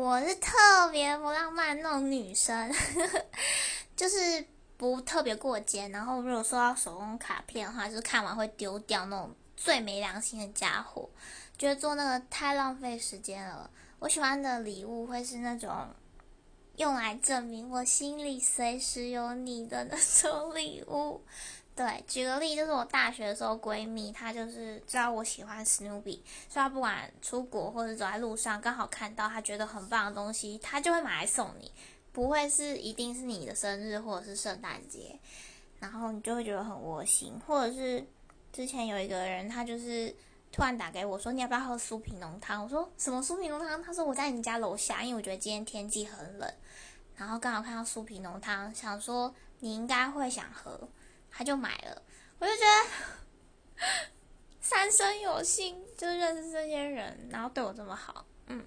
我是特别不浪漫那种女生，就是不特别过节。然后如果收到手工卡片的话，就是看完会丢掉那种最没良心的家伙，觉得做那个太浪费时间了。我喜欢的礼物会是那种用来证明我心里随时有你的那种礼物。对，举个例，就是我大学的时候，闺蜜她就是知道我喜欢史努比，所以她不管出国或者走在路上，刚好看到她觉得很棒的东西，她就会买来送你，不会是一定是你的生日或者是圣诞节，然后你就会觉得很窝心。或者是之前有一个人，他就是突然打给我说，你要不要喝酥皮浓汤？我说什么酥皮浓汤？他说我在你家楼下，因为我觉得今天天气很冷，然后刚好看到酥皮浓汤，想说你应该会想喝。他就买了，我就觉得三生有幸，就认识这些人，然后对我这么好，嗯。